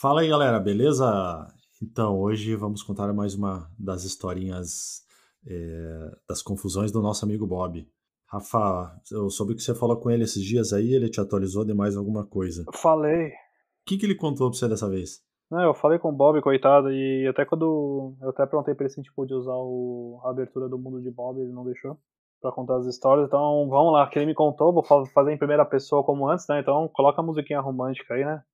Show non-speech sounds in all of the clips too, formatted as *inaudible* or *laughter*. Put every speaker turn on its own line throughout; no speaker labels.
Fala aí, galera, beleza? Então, hoje vamos contar mais uma das historinhas é, das confusões do nosso amigo Bob. Rafa, eu soube que você falou com ele esses dias aí, ele te atualizou de mais alguma coisa.
Falei.
O que, que ele contou pra você dessa vez?
Não, eu falei com o Bob, coitado, e até quando. Eu até perguntei pra ele se a gente podia usar o, a abertura do mundo de Bob, ele não deixou pra contar as histórias. Então vamos lá, que ele me contou, vou fazer em primeira pessoa como antes, né? Então coloca a musiquinha romântica aí, né?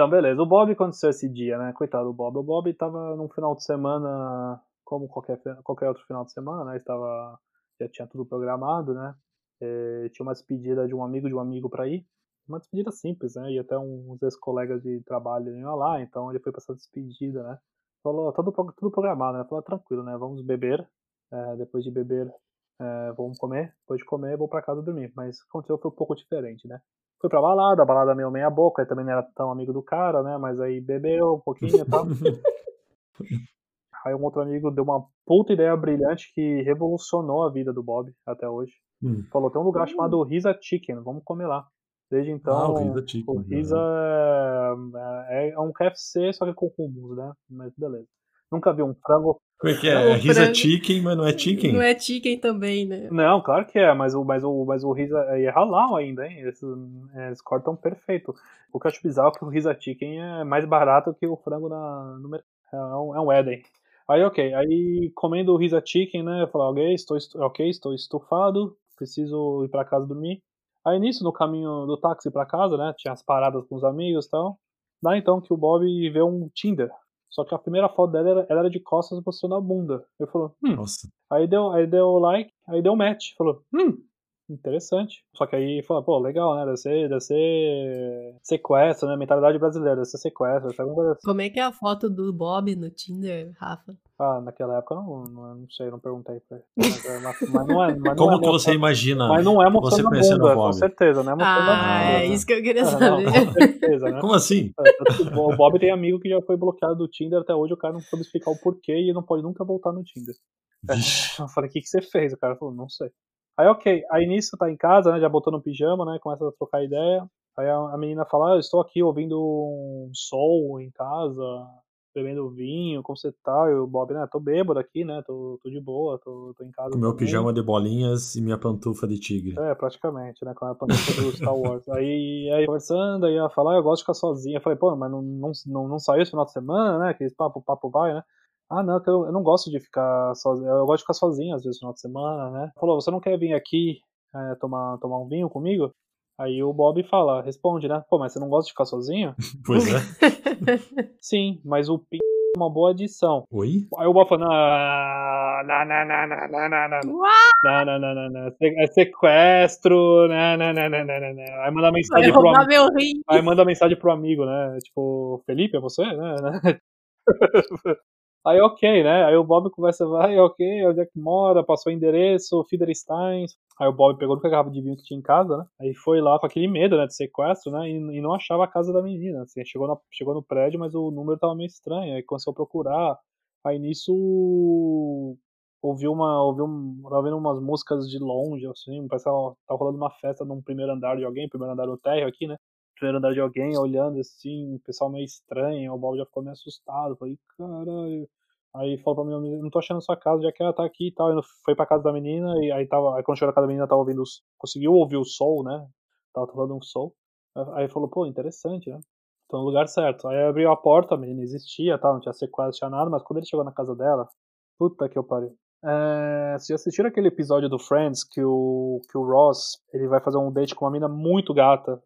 Então, beleza. O Bob aconteceu esse dia, né? Coitado do Bob. O Bob tava num final de semana, como qualquer, qualquer outro final de semana, né? Estava, já tinha tudo programado, né? E, tinha uma despedida de um amigo de um amigo para ir. Uma despedida simples, né? E até uns ex-colegas de trabalho iam lá, então ele foi pra essa despedida, né? Falou, tudo, tudo programado, né? Falou, tranquilo, né? Vamos beber. É, depois de beber, é, vamos comer. Depois de comer, vou para casa dormir. Mas aconteceu foi um pouco diferente, né? Fui pra balada, a balada meio meia boca, ele também não era tão amigo do cara, né? Mas aí bebeu um pouquinho e tal. *laughs* aí um outro amigo deu uma puta ideia brilhante que revolucionou a vida do Bob até hoje. Hum. Falou, tem um lugar chamado Risa Chicken, vamos comer lá. Desde então,
ah, o Risa, Chicken,
o Risa é, é, um KFC, só que com hummus, né? Mas beleza. Nunca vi um frango.
Como é que é? É Risa frango... Chicken, mas não é chicken?
Não é chicken também, né?
Não, claro que é, mas o, mas o, mas o Risa é halal ainda, hein? Eles, eles cortam perfeito. O que eu acho bizarro é que o Risa Chicken é mais barato que o frango na, no mercado. É um, é um Eden. Aí, ok. Aí, comendo o Risa Chicken, né? Eu falei, ok, estou, ok, estou estufado, preciso ir para casa dormir. Aí, nisso, no caminho do táxi para casa, né? Tinha as paradas com os amigos e tal. Dá então que o Bob vê um Tinder só que a primeira foto dela era, ela era de costas mostrando a bunda. Eu falou, hum.
Nossa.
Aí deu, aí deu like, aí deu match. Falou, hum, interessante. Só que aí fala, pô, legal, né? Deve ser, deve ser sequestro, né? Mentalidade brasileira, deve ser sequestro. Assim.
Como é que é a foto do Bob no Tinder, Rafa?
Ah, naquela época não, não, não sei, não perguntei pra ele. *laughs* Mas, é, mas, não é, mas
Como
não é
que você imagina?
Mas não é mostrando a bunda, com certeza, não é mostrando
ah,
bunda.
É isso que eu queria
é,
saber.
Não, com certeza, né?
Como assim?
O Bob tem amigo que já foi bloqueado do Tinder até hoje, o cara não soube explicar o porquê e não pode nunca voltar no Tinder. Eu falei, o que, que você fez? O cara falou, não sei. Aí, ok. Aí nisso tá em casa, né? Já botou no pijama, né? Começa a trocar ideia. Aí a, menina fala, ah, eu estou aqui ouvindo um sol em casa, bebendo vinho, como você tá? E o Bob, né, tô bêbado aqui, né, tô, tô de boa, tô, tô em casa.
Com meu pijama de bolinhas e minha pantufa de tigre.
É, praticamente, né, com a pantufa do Star Wars. Aí, aí conversando, aí ela fala, ah, eu gosto de ficar sozinha. Eu falei, pô, mas não, não, não, não saiu esse final de semana, né, aquele papo, papo vai, né. Ah, não, eu, eu não gosto de ficar sozinho, eu gosto de ficar sozinho às vezes no final de semana, né. Falou, você não quer vir aqui é, tomar, tomar um vinho comigo? Aí o Bob fala, responde, né? Pô, mas você não gosta de ficar sozinho?
Pois é.
Sim, mas o p é uma boa adição.
Oi?
Aí o Bob fala, não, não, não, não, não, não, não, não, não, não, não, é sequestro, não, não, não, não, não, não. Aí manda mensagem pro amigo. Aí manda mensagem pro amigo, né? Tipo, Felipe, é você, né? Aí ok, né? Aí o Bob conversa, vai, ok, onde é que mora, passou o endereço, Fiederstein. Aí o Bob pegou a garrafa de vinho que tinha em casa, né? Aí foi lá com aquele medo, né, de sequestro, né? E, e não achava a casa da menina. Assim, chegou, na, chegou no prédio, mas o número tava meio estranho. Aí começou a procurar. Aí nisso ouviu uma. ouviu um, tava vendo umas músicas de longe, assim, parece que tava, rolando uma festa num primeiro andar de alguém, primeiro andar do térreo aqui, né? Primeiro andar de alguém, olhando assim, o pessoal meio estranho, o Bob já ficou meio assustado, falei, caralho. Aí falou pra mim, não tô achando sua casa, já que ela tá aqui e tal. Ele foi pra casa da menina, e aí tava. Aí quando chegou na casa da menina, tava ouvindo. Conseguiu ouvir o sol, né? Tava falando um sol. Aí falou, pô, interessante, né? Tô no lugar certo. Aí abriu a porta, a menina existia, tá? Não tinha sequestro, tinha nada, mas quando ele chegou na casa dela, puta que eu pariu. É, vocês assistiram aquele episódio do Friends que o, que o Ross ele vai fazer um date com uma mina muito gata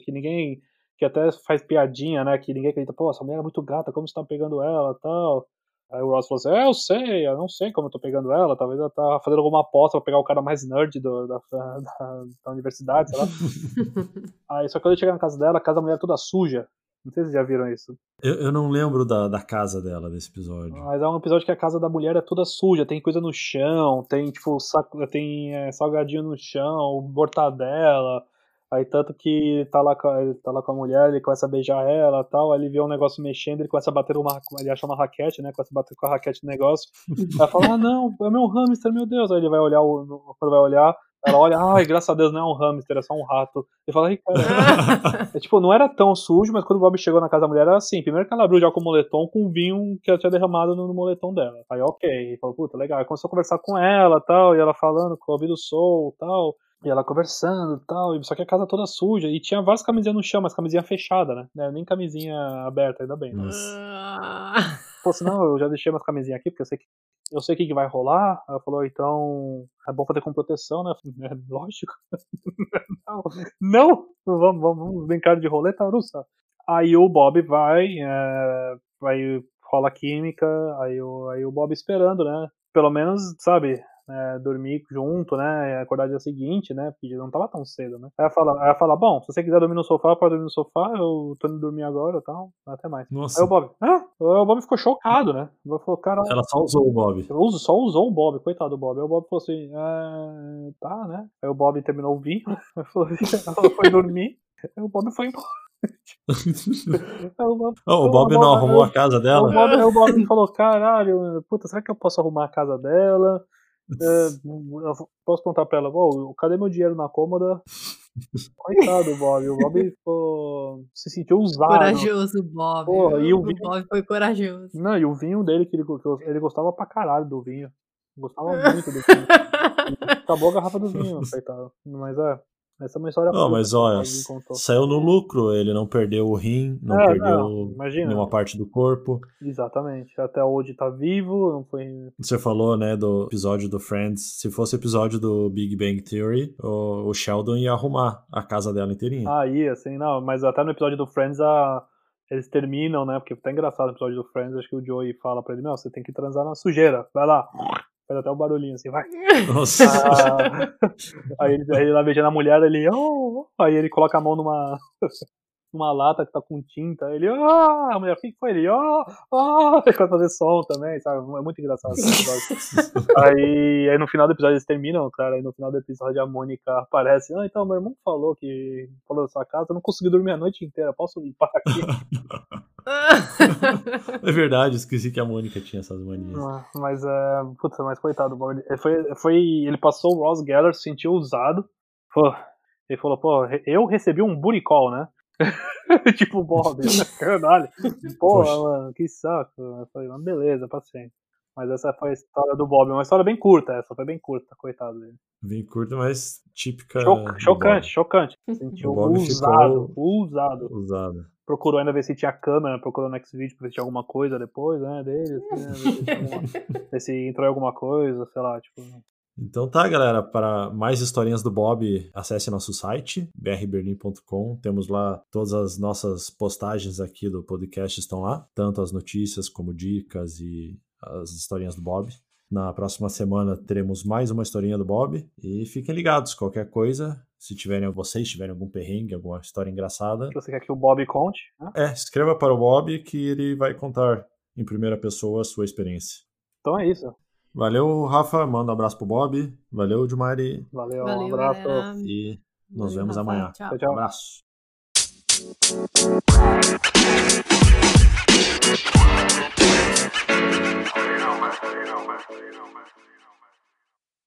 que ninguém. que até faz piadinha, né? Que ninguém acredita, pô, essa mulher é muito gata, como você tá pegando ela tal. Aí o Ross falou assim: É, eu sei, eu não sei como eu tô pegando ela, talvez ela tá fazendo alguma aposta pra pegar o cara mais nerd do, da, *laughs* da, da, universidade, sei lá. *laughs* Aí só que quando ele chega na casa dela, a casa da mulher é toda suja. Não sei se vocês já viram isso.
Eu, eu não lembro da, da casa dela, desse episódio.
Mas é um episódio que a casa da mulher é toda suja, tem coisa no chão, tem tipo saco, tem é, salgadinho no chão, mortadela, Aí tanto que ele tá lá com a, ele tá lá com a mulher, ele começa a beijar ela e tal, aí ele vê um negócio mexendo, ele começa a bater uma ele acha uma raquete, né? Começa a bater com a raquete no negócio. Aí *laughs* ela fala, ah não, é meu hamster, meu Deus. Aí ele vai olhar o. Quando vai olhar, ela olha, ai, graças a Deus não é um hamster, é só um rato. Ele fala, ai, cara. *laughs* é, tipo, não era tão sujo, mas quando o Bob chegou na casa da mulher era assim. Primeiro que ela abriu já com o moletom com vinho que ela tinha derramado no, no moletom dela. Aí, ok. Ele falou, puta, legal. Aí começou a conversar com ela tal, e ela falando com o ouvido soul tal. E ela conversando e tal, só que a casa toda suja. E tinha várias camisinhas no chão, mas camisinha fechada, né? Não era nem camisinha aberta, ainda bem. Né?
Ah.
Pô, senão eu já deixei umas camisinhas aqui, porque eu sei que eu sei o que, que vai rolar. Ela falou, então é bom fazer com proteção, né? É, lógico. *laughs* não, não, vamos, vamos brincar de roleta russa. Aí o Bob vai, é, vai rola química, aí o, aí o Bob esperando, né? Pelo menos, sabe, é, dormir junto, né? Acordar dia seguinte, né? Porque não tava tão cedo, né? Aí ela fala, ela fala bom, se você quiser dormir no sofá, pode dormir no sofá, eu tô indo dormir agora e tal, até mais.
Nossa.
Aí o Bob, ah? o Bob ficou chocado, né? O Bob falou, cara.
Ela só usou o Bob.
Só usou o Bob, coitado do Bob. Aí o Bob falou assim, ah, tá, né? Aí o Bob terminou o vinho, *laughs* falou, ela foi dormir, aí o Bob foi embora.
o Bob, oh, o Bob não arrumou a casa dela?
O Bob, o Bob falou, caralho, puta, será que eu posso arrumar a casa dela? É, eu posso perguntar pra ela, oh, cadê meu dinheiro na cômoda? *laughs* Coitado, Bob. O Bob ficou... se sentiu usado.
Corajoso, Bob.
Pô, e o,
o
vinho...
Bob foi corajoso.
Não, e o vinho dele, que ele, ele gostava pra caralho do vinho. Gostava *laughs* muito do vinho. Acabou a garrafa do vinho, coitado. Mas é. Essa é uma história
Não, mas olha, saiu no lucro, ele não perdeu o rim, não é, perdeu não, nenhuma parte do corpo.
Exatamente, até hoje tá vivo, não foi...
Você falou, né, do episódio do Friends, se fosse episódio do Big Bang Theory, o, o Sheldon ia arrumar a casa dela inteirinha.
Ah, ia, assim, não, mas até no episódio do Friends a... Eles terminam, né? Porque tá engraçado no episódio do Friends, acho que o Joey fala pra ele, meu, você tem que transar na sujeira, vai lá. Faz até um barulhinho assim, vai.
Nossa.
Ah, aí ele, ele lá beijando a mulher, ele. Oh, aí ele coloca a mão numa. *laughs* numa lata que tá com tinta, ele, ah, a mulher, o que foi ele? Ah, ah, ele fazer som também, sabe? É muito engraçado aí, aí no final do episódio eles terminam, cara, aí no final do episódio a Mônica aparece, ah, então meu irmão falou que falou da sua casa, eu não consegui dormir a noite inteira, posso limpar aqui? *laughs* *laughs*
é verdade, esqueci que a Mônica tinha essas manias.
Ah, mas, é, putz, mas coitado, ele, foi, foi, ele passou o Ross Geller, se sentiu usado, pô, ele falou, pô, eu recebi um call, né? *laughs* tipo, Bob, *laughs* caralho. Porra, mano, que saco. Eu falei, beleza, paciente. Mas essa foi a história do Bob, uma história bem curta, essa foi bem curta, coitado dele.
Bem curta, mas típica.
Choc chocante, chocante. *laughs* Sentiu usado, usado.
Usado.
Procurou ainda ver se tinha câmera, procurou no Xvideo pra ver se tinha alguma coisa depois, né, dele, assim, né, ver, se alguma, *laughs* ver se entrou em alguma coisa, sei lá, tipo.
Então tá, galera. Para mais historinhas do Bob, acesse nosso site, brberlin.com. Temos lá todas as nossas postagens aqui do podcast estão lá, tanto as notícias como dicas e as historinhas do Bob. Na próxima semana teremos mais uma historinha do Bob e fiquem ligados, qualquer coisa, se tiverem vocês tiverem algum perrengue, alguma história engraçada,
você quer que o Bob conte? Né?
É, escreva para o Bob que ele vai contar em primeira pessoa a sua experiência.
Então é isso.
Valeu, Rafa. Manda um abraço pro Bob. Valeu, Dimari.
Valeu, Valeu um abraço.
Galera.
E nos Valeu, vemos Rafa. amanhã.
Tchau.
tchau.
Um abraço.
You don't matter, you don't matter, you don't matter.